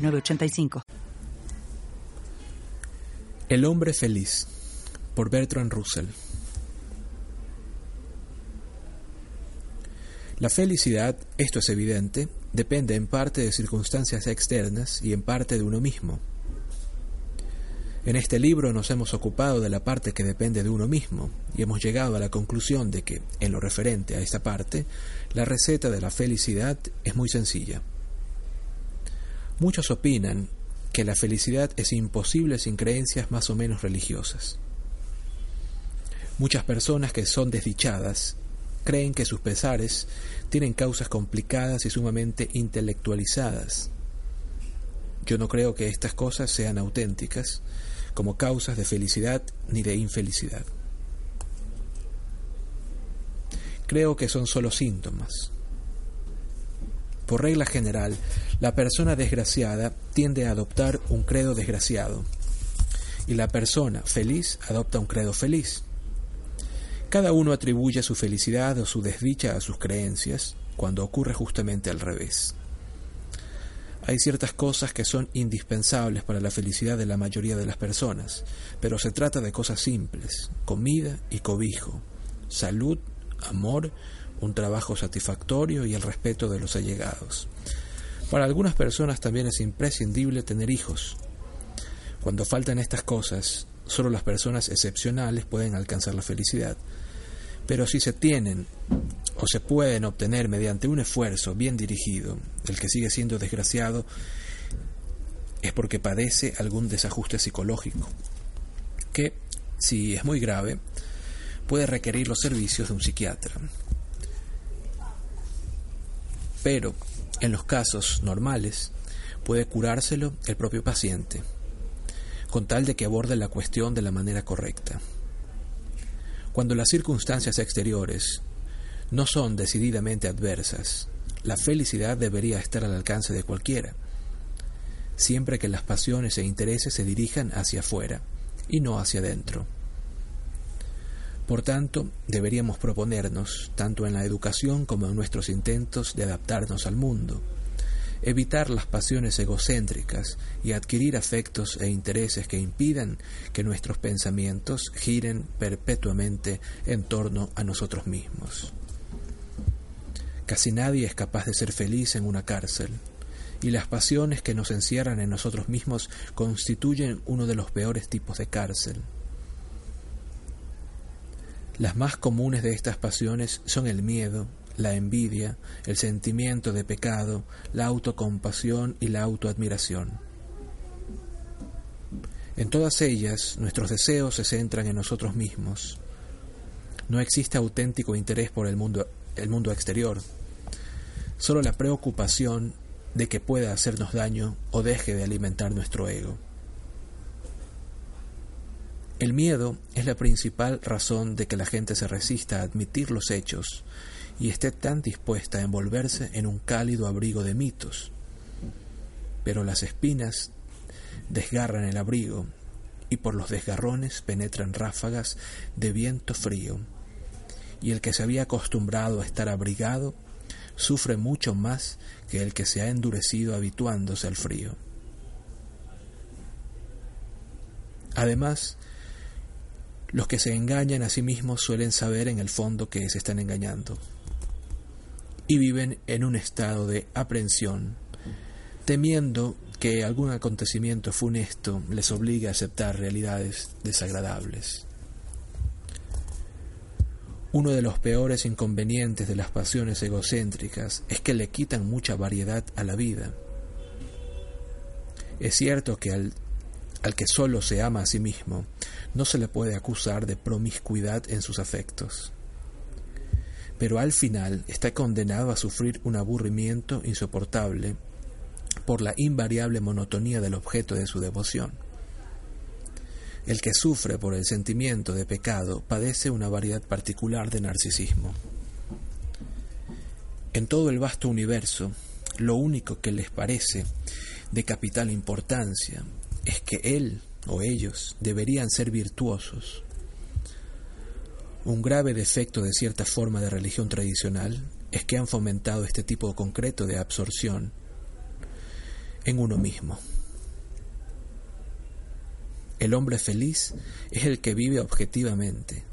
906985. El hombre feliz por Bertrand Russell. La felicidad, esto es evidente, depende en parte de circunstancias externas y en parte de uno mismo. En este libro nos hemos ocupado de la parte que depende de uno mismo y hemos llegado a la conclusión de que, en lo referente a esta parte, la receta de la felicidad es muy sencilla. Muchos opinan que la felicidad es imposible sin creencias más o menos religiosas. Muchas personas que son desdichadas creen que sus pesares tienen causas complicadas y sumamente intelectualizadas. Yo no creo que estas cosas sean auténticas como causas de felicidad ni de infelicidad. Creo que son solo síntomas. Por regla general, la persona desgraciada tiende a adoptar un credo desgraciado y la persona feliz adopta un credo feliz. Cada uno atribuye su felicidad o su desdicha a sus creencias, cuando ocurre justamente al revés. Hay ciertas cosas que son indispensables para la felicidad de la mayoría de las personas, pero se trata de cosas simples, comida y cobijo, salud, amor, un trabajo satisfactorio y el respeto de los allegados. Para algunas personas también es imprescindible tener hijos. Cuando faltan estas cosas, solo las personas excepcionales pueden alcanzar la felicidad. Pero si se tienen o se pueden obtener mediante un esfuerzo bien dirigido, el que sigue siendo desgraciado es porque padece algún desajuste psicológico, que, si es muy grave, puede requerir los servicios de un psiquiatra. Pero, en los casos normales, puede curárselo el propio paciente, con tal de que aborde la cuestión de la manera correcta. Cuando las circunstancias exteriores no son decididamente adversas, la felicidad debería estar al alcance de cualquiera, siempre que las pasiones e intereses se dirijan hacia afuera y no hacia adentro. Por tanto, deberíamos proponernos, tanto en la educación como en nuestros intentos de adaptarnos al mundo, evitar las pasiones egocéntricas y adquirir afectos e intereses que impidan que nuestros pensamientos giren perpetuamente en torno a nosotros mismos. Casi nadie es capaz de ser feliz en una cárcel, y las pasiones que nos encierran en nosotros mismos constituyen uno de los peores tipos de cárcel. Las más comunes de estas pasiones son el miedo, la envidia, el sentimiento de pecado, la autocompasión y la autoadmiración. En todas ellas nuestros deseos se centran en nosotros mismos. No existe auténtico interés por el mundo, el mundo exterior, solo la preocupación de que pueda hacernos daño o deje de alimentar nuestro ego. El miedo es la principal razón de que la gente se resista a admitir los hechos y esté tan dispuesta a envolverse en un cálido abrigo de mitos. Pero las espinas desgarran el abrigo y por los desgarrones penetran ráfagas de viento frío, y el que se había acostumbrado a estar abrigado sufre mucho más que el que se ha endurecido habituándose al frío. Además, los que se engañan a sí mismos suelen saber en el fondo que se están engañando y viven en un estado de aprensión, temiendo que algún acontecimiento funesto les obligue a aceptar realidades desagradables. Uno de los peores inconvenientes de las pasiones egocéntricas es que le quitan mucha variedad a la vida. Es cierto que al, al que solo se ama a sí mismo, no se le puede acusar de promiscuidad en sus afectos. Pero al final está condenado a sufrir un aburrimiento insoportable por la invariable monotonía del objeto de su devoción. El que sufre por el sentimiento de pecado padece una variedad particular de narcisismo. En todo el vasto universo, lo único que les parece de capital importancia es que él o ellos deberían ser virtuosos. Un grave defecto de cierta forma de religión tradicional es que han fomentado este tipo concreto de absorción en uno mismo. El hombre feliz es el que vive objetivamente,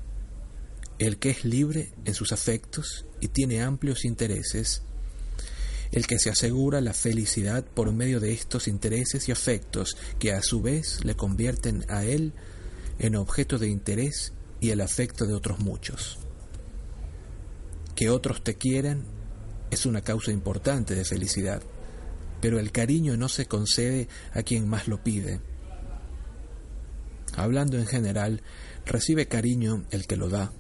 el que es libre en sus afectos y tiene amplios intereses, el que se asegura la felicidad por medio de estos intereses y afectos que a su vez le convierten a él en objeto de interés y el afecto de otros muchos. Que otros te quieran es una causa importante de felicidad, pero el cariño no se concede a quien más lo pide. Hablando en general, recibe cariño el que lo da,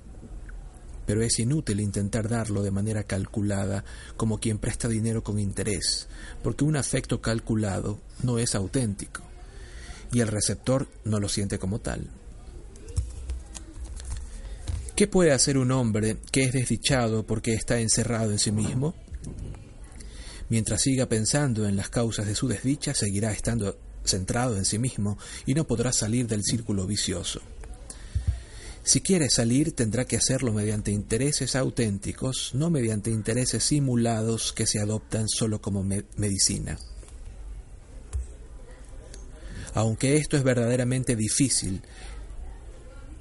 pero es inútil intentar darlo de manera calculada como quien presta dinero con interés, porque un afecto calculado no es auténtico y el receptor no lo siente como tal. ¿Qué puede hacer un hombre que es desdichado porque está encerrado en sí mismo? Mientras siga pensando en las causas de su desdicha, seguirá estando centrado en sí mismo y no podrá salir del círculo vicioso. Si quiere salir, tendrá que hacerlo mediante intereses auténticos, no mediante intereses simulados que se adoptan solo como medicina. Aunque esto es verdaderamente difícil,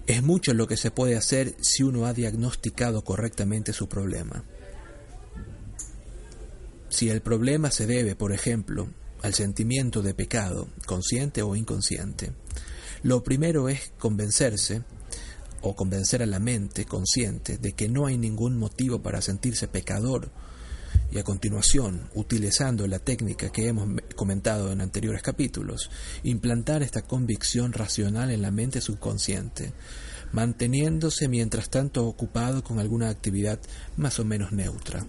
es mucho lo que se puede hacer si uno ha diagnosticado correctamente su problema. Si el problema se debe, por ejemplo, al sentimiento de pecado, consciente o inconsciente, lo primero es convencerse o convencer a la mente consciente de que no hay ningún motivo para sentirse pecador y a continuación, utilizando la técnica que hemos comentado en anteriores capítulos, implantar esta convicción racional en la mente subconsciente, manteniéndose mientras tanto ocupado con alguna actividad más o menos neutra.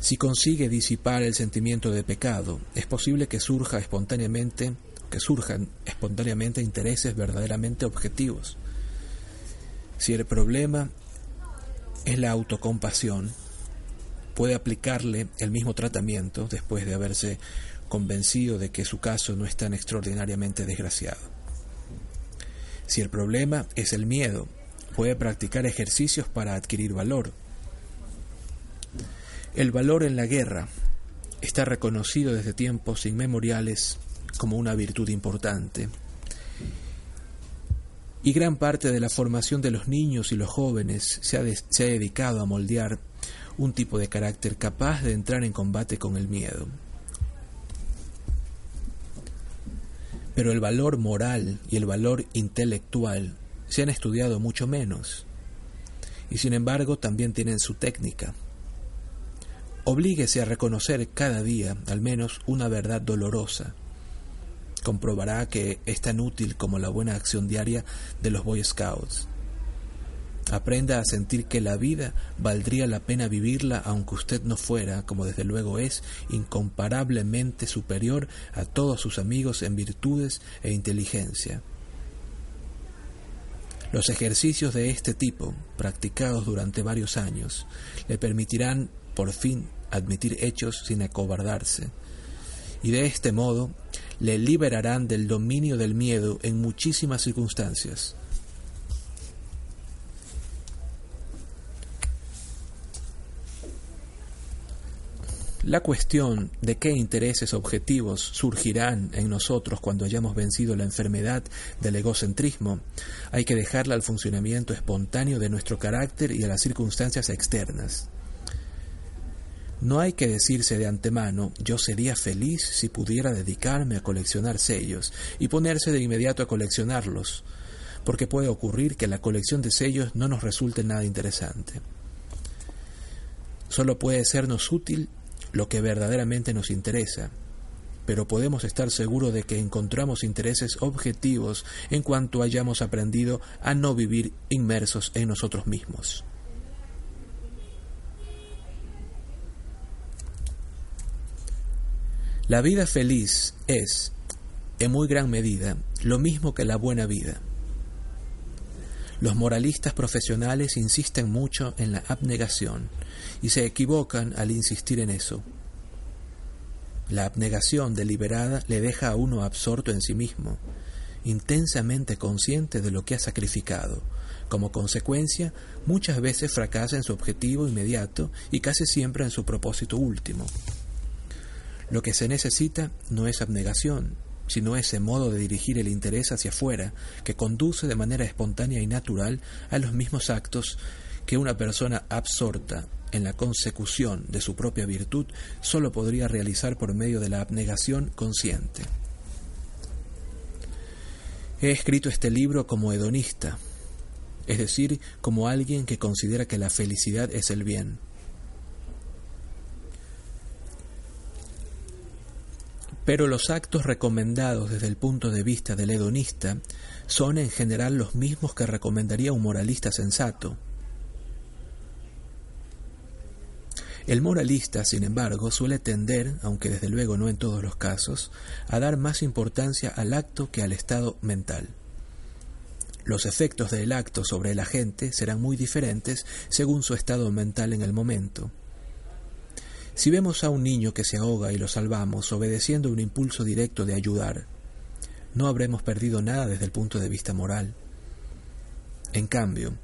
Si consigue disipar el sentimiento de pecado, es posible que surja espontáneamente que surjan espontáneamente intereses verdaderamente objetivos. Si el problema es la autocompasión, puede aplicarle el mismo tratamiento después de haberse convencido de que su caso no es tan extraordinariamente desgraciado. Si el problema es el miedo, puede practicar ejercicios para adquirir valor. El valor en la guerra está reconocido desde tiempos inmemoriales como una virtud importante. Y gran parte de la formación de los niños y los jóvenes se ha, se ha dedicado a moldear un tipo de carácter capaz de entrar en combate con el miedo. Pero el valor moral y el valor intelectual se han estudiado mucho menos, y sin embargo también tienen su técnica. Oblíguese a reconocer cada día al menos una verdad dolorosa, comprobará que es tan útil como la buena acción diaria de los Boy Scouts. Aprenda a sentir que la vida valdría la pena vivirla aunque usted no fuera, como desde luego es, incomparablemente superior a todos sus amigos en virtudes e inteligencia. Los ejercicios de este tipo, practicados durante varios años, le permitirán por fin admitir hechos sin acobardarse, y de este modo le liberarán del dominio del miedo en muchísimas circunstancias. La cuestión de qué intereses objetivos surgirán en nosotros cuando hayamos vencido la enfermedad del egocentrismo, hay que dejarla al funcionamiento espontáneo de nuestro carácter y a las circunstancias externas. No hay que decirse de antemano, yo sería feliz si pudiera dedicarme a coleccionar sellos y ponerse de inmediato a coleccionarlos, porque puede ocurrir que la colección de sellos no nos resulte nada interesante. Solo puede sernos útil lo que verdaderamente nos interesa, pero podemos estar seguros de que encontramos intereses objetivos en cuanto hayamos aprendido a no vivir inmersos en nosotros mismos. La vida feliz es, en muy gran medida, lo mismo que la buena vida. Los moralistas profesionales insisten mucho en la abnegación y se equivocan al insistir en eso. La abnegación deliberada le deja a uno absorto en sí mismo, intensamente consciente de lo que ha sacrificado. Como consecuencia, muchas veces fracasa en su objetivo inmediato y casi siempre en su propósito último. Lo que se necesita no es abnegación, sino ese modo de dirigir el interés hacia afuera que conduce de manera espontánea y natural a los mismos actos que una persona absorta en la consecución de su propia virtud sólo podría realizar por medio de la abnegación consciente. He escrito este libro como hedonista, es decir, como alguien que considera que la felicidad es el bien. Pero los actos recomendados desde el punto de vista del hedonista son en general los mismos que recomendaría un moralista sensato. El moralista, sin embargo, suele tender, aunque desde luego no en todos los casos, a dar más importancia al acto que al estado mental. Los efectos del acto sobre la gente serán muy diferentes según su estado mental en el momento. Si vemos a un niño que se ahoga y lo salvamos obedeciendo un impulso directo de ayudar, no habremos perdido nada desde el punto de vista moral. En cambio,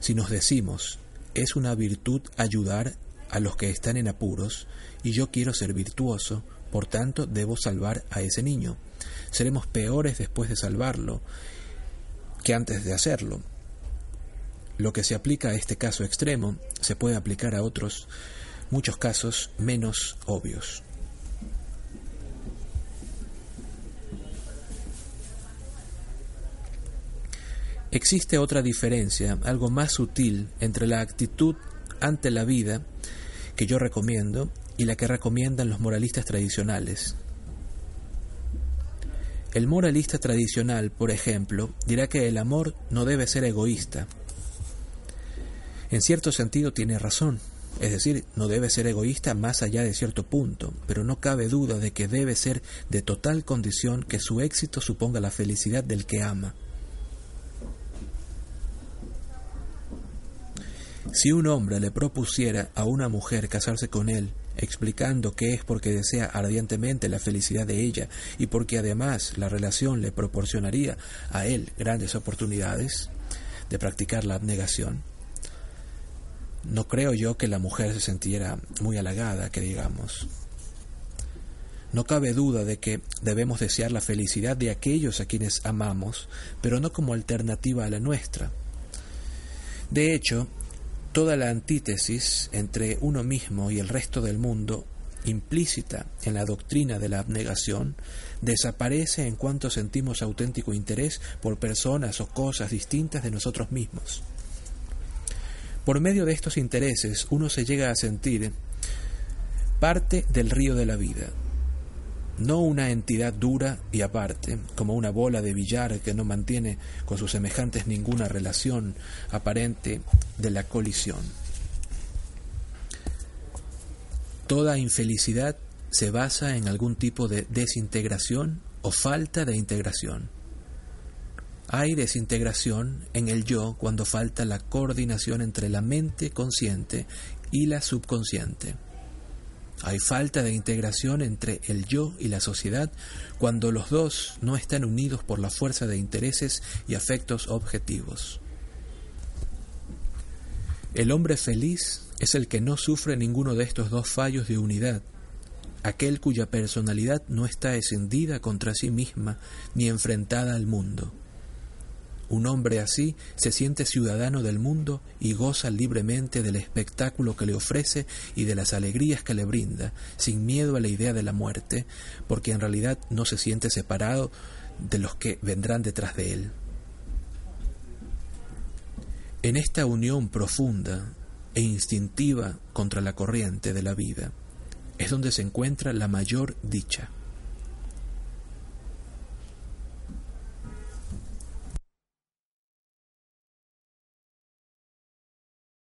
si nos decimos, es una virtud ayudar a los que están en apuros, y yo quiero ser virtuoso, por tanto debo salvar a ese niño. Seremos peores después de salvarlo que antes de hacerlo. Lo que se aplica a este caso extremo se puede aplicar a otros muchos casos menos obvios. Existe otra diferencia, algo más sutil, entre la actitud ante la vida que yo recomiendo y la que recomiendan los moralistas tradicionales. El moralista tradicional, por ejemplo, dirá que el amor no debe ser egoísta. En cierto sentido tiene razón. Es decir, no debe ser egoísta más allá de cierto punto, pero no cabe duda de que debe ser de total condición que su éxito suponga la felicidad del que ama. Si un hombre le propusiera a una mujer casarse con él, explicando que es porque desea ardientemente la felicidad de ella y porque además la relación le proporcionaría a él grandes oportunidades de practicar la abnegación, no creo yo que la mujer se sintiera muy halagada, que digamos. No cabe duda de que debemos desear la felicidad de aquellos a quienes amamos, pero no como alternativa a la nuestra. De hecho, toda la antítesis entre uno mismo y el resto del mundo, implícita en la doctrina de la abnegación, desaparece en cuanto sentimos auténtico interés por personas o cosas distintas de nosotros mismos. Por medio de estos intereses uno se llega a sentir parte del río de la vida, no una entidad dura y aparte, como una bola de billar que no mantiene con sus semejantes ninguna relación aparente de la colisión. Toda infelicidad se basa en algún tipo de desintegración o falta de integración. Hay desintegración en el yo cuando falta la coordinación entre la mente consciente y la subconsciente. Hay falta de integración entre el yo y la sociedad cuando los dos no están unidos por la fuerza de intereses y afectos objetivos. El hombre feliz es el que no sufre ninguno de estos dos fallos de unidad, aquel cuya personalidad no está escindida contra sí misma ni enfrentada al mundo. Un hombre así se siente ciudadano del mundo y goza libremente del espectáculo que le ofrece y de las alegrías que le brinda, sin miedo a la idea de la muerte, porque en realidad no se siente separado de los que vendrán detrás de él. En esta unión profunda e instintiva contra la corriente de la vida es donde se encuentra la mayor dicha.